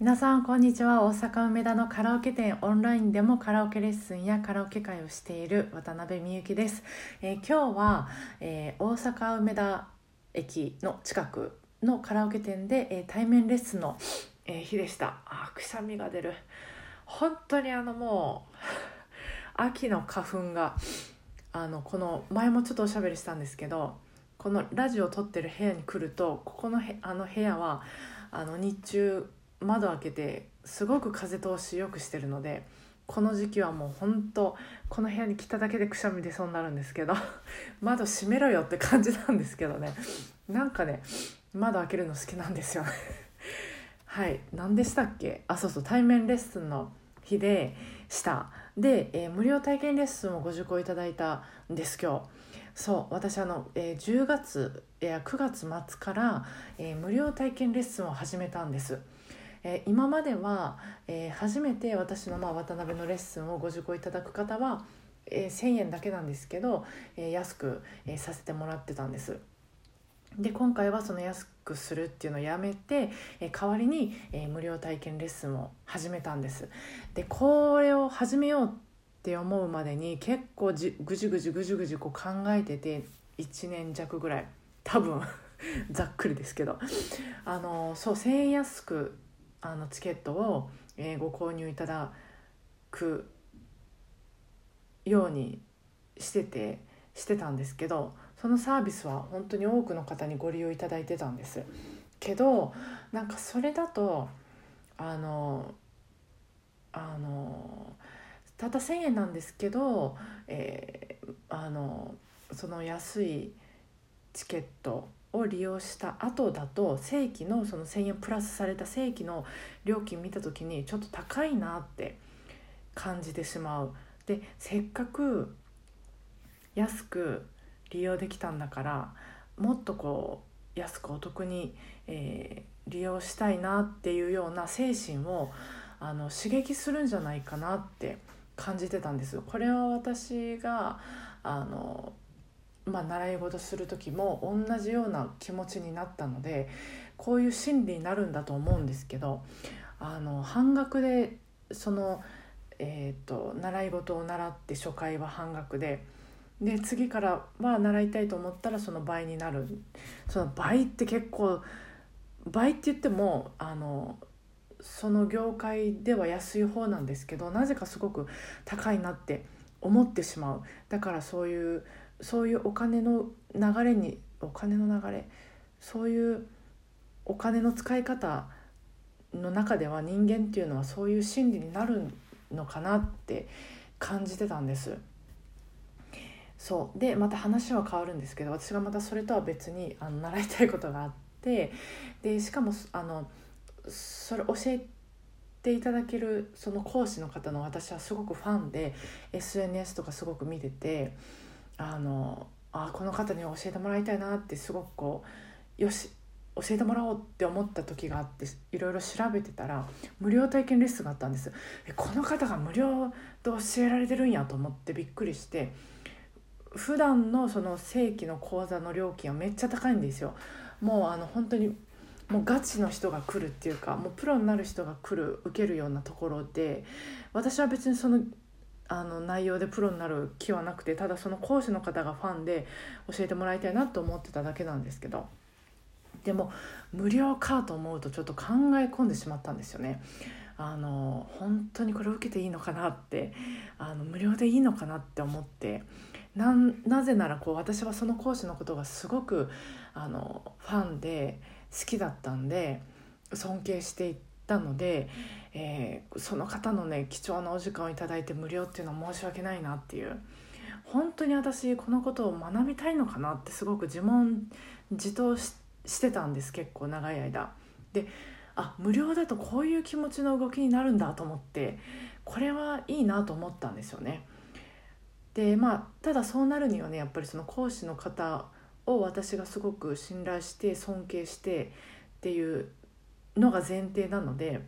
皆さんこんにちは。大阪梅田のカラオケ店オンラインでもカラオケレッスンやカラオケ会をしている渡辺美幸です、えー、今日は、えー、大阪梅田駅の近くのカラオケ店で、えー、対面レッスンの、え日でした。あくしゃみが出る。本当にあのもう秋の花粉があのこの前もちょっとおしゃべりしたんですけどこのラジオを撮ってる部屋に来るとここのへあの部屋はあの日中窓開けてすごく風通しよくしてるのでこの時期はもうほんとこの部屋に来ただけでくしゃみ出そうになるんですけど 窓閉めろよって感じなんですけどね。なんかね窓開けるの好きなんですよね。はい。何でしたっけ？あそうそう。対面レッスンの日でした。で、えー、無料体験レッスンをご受講いただいたんです今日。そう。私あの、えー、10月や9月末から、えー、無料体験レッスンを始めたんです。えー、今までは、えー、初めて私の、まあ、渡辺のレッスンをご受講いただく方は、えー、1,000円だけなんですけど、えー、安く、えー、させてもらってたんです。で今回はその安くするっていうのをやめて、え代わりに、え無料体験レッスンを始めたんです。でこれを始めようって思うまでに結構じぐじぐじぐじぐじこう考えてて1年弱ぐらい。多分ざっくりですけど。あのそう1,000円安くあのチケットを、えー、ご購入いただくようにしててしてたんですけどそのサービスは本当に多くの方にご利用いただいてたんです。けどなんかそれだとあのあのたった1,000円なんですけど、えー、あのその安いチケットを利用した後だと正規のその1,000円プラスされた正規の料金見た時にちょっと高いなって感じてしまう。でせっかく安く利用できたんだからもっとこう安くお得に、えー、利用したいなっていうような精神をあの刺激するんじゃないかなって感じてたんです。これは私があのまあ、習い事する時も同じような気持ちになったのでこういう心理になるんだと思うんですけどあの半額でその、えーと、習い事を習って初回は半額で。で次からは習いたいと思ったらその倍になるその倍って結構倍って言ってもあのその業界では安い方なんですけどなぜかすごく高いなって思ってしまうだからそういうそういうお金の流れにお金の流れそういうお金の使い方の中では人間っていうのはそういう心理になるのかなって感じてたんです。そうでまた話は変わるんですけど私がまたそれとは別にあの習いたいことがあってでしかもあのそれ教えていただけるその講師の方の私はすごくファンで SNS とかすごく見ててあのあこの方に教えてもらいたいなってすごくこうよし教えてもらおうって思った時があっていろいろ調べてたら無料体験レッスンがあったんです。えこの方が無料で教えられてるんやと思ってびっくりして普段のその正規の講座の料金はめっちゃ高いんですよ。もうあの本当にもうガチの人が来るっていうかもうプロになる人が来る受けるようなところで私は別にそのあの内容でプロになる気はなくてただその講師の方がファンで教えてもらいたいなと思ってただけなんですけどでも無料かと思うとちょっと考え込んでしまったんですよね。あの本当にこれを受けていいのかなってあの無料でいいのかなって思ってなぜならこう私はその講師のことがすごくあのファンで好きだったんで尊敬していたのでえー、その方のね貴重なお時間を頂いて無料っていうのは申し訳ないなっていう本当に私このことを学びたいのかなってすごく自問自答してたんです結構長い間。であ無料だとこういう気持ちの動きになるんだと思ってこれはいいなと思ったんですよね。でまあただそうなるにはねやっぱりその講師の方を私がすごく信頼して尊敬してっていうのが前提なので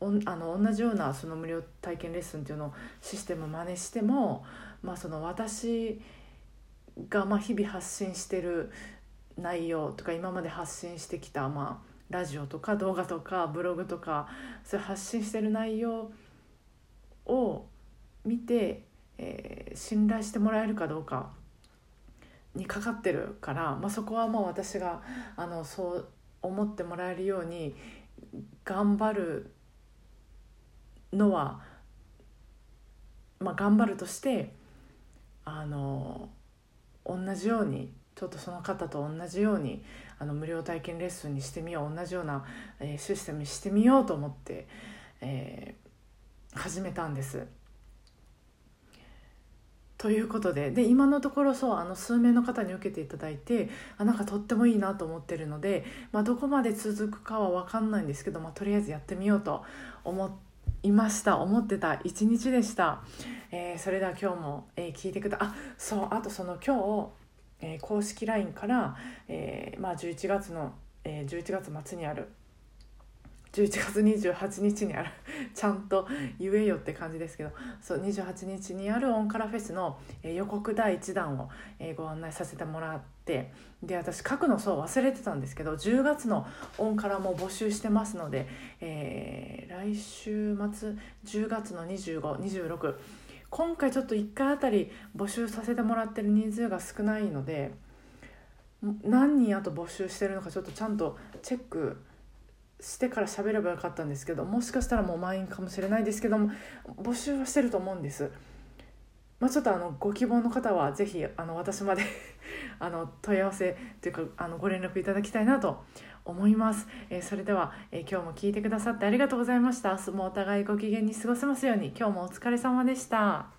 おあの同じようなその無料体験レッスンっていうのをシステムを真似しても、まあ、その私がまあ日々発信してる内容とか今まで発信してきたまあラジオとか動画とかブログとかそういう発信してる内容を見て、えー、信頼してもらえるかどうかにかかってるから、まあ、そこはもう私があのそう思ってもらえるように頑張るのは、まあ、頑張るとしてあの同じようにちょっとその方と同じようにあの無料体験レッスンにしてみよう同じような、えー、システムにしてみようと思って、えー、始めたんです。ということでで今のところそうあの数名の方に受けていただいてあなんかとってもいいなと思ってるので、まあ、どこまで続くかは分かんないんですけど、まあ、とりあえずやってみようと思いました。思ってた一日でした、えー、それでは今日も、えー、聞いてくだあそうあとその今日、えー、公式 LINE から、えまあ、11月の、え11月末にある11月28日にある ちゃんと言えよって感じですけど。そう28日にあるオンカラフェスの、え予告第1弾を、えご案内させてもらって。で私書くのそう忘れてたんですけど10月のオンカラも募集してますので、えー、来週末10月の2526今回ちょっと1回あたり募集させてもらってる人数が少ないので何人あと募集してるのかちょっとちゃんとチェックしてから喋ればよかったんですけどもしかしたらもう満員かもしれないですけども募集はしてると思うんです。まあ、ちょっとあのご希望の方は是非あの私まで あの問い合わせというかあのご連絡いただきたいなと思います、えー、それでは、えー、今日も聞いてくださってありがとうございました。明日もお互いご機嫌に過ごせますように。今日もお疲れ様でした。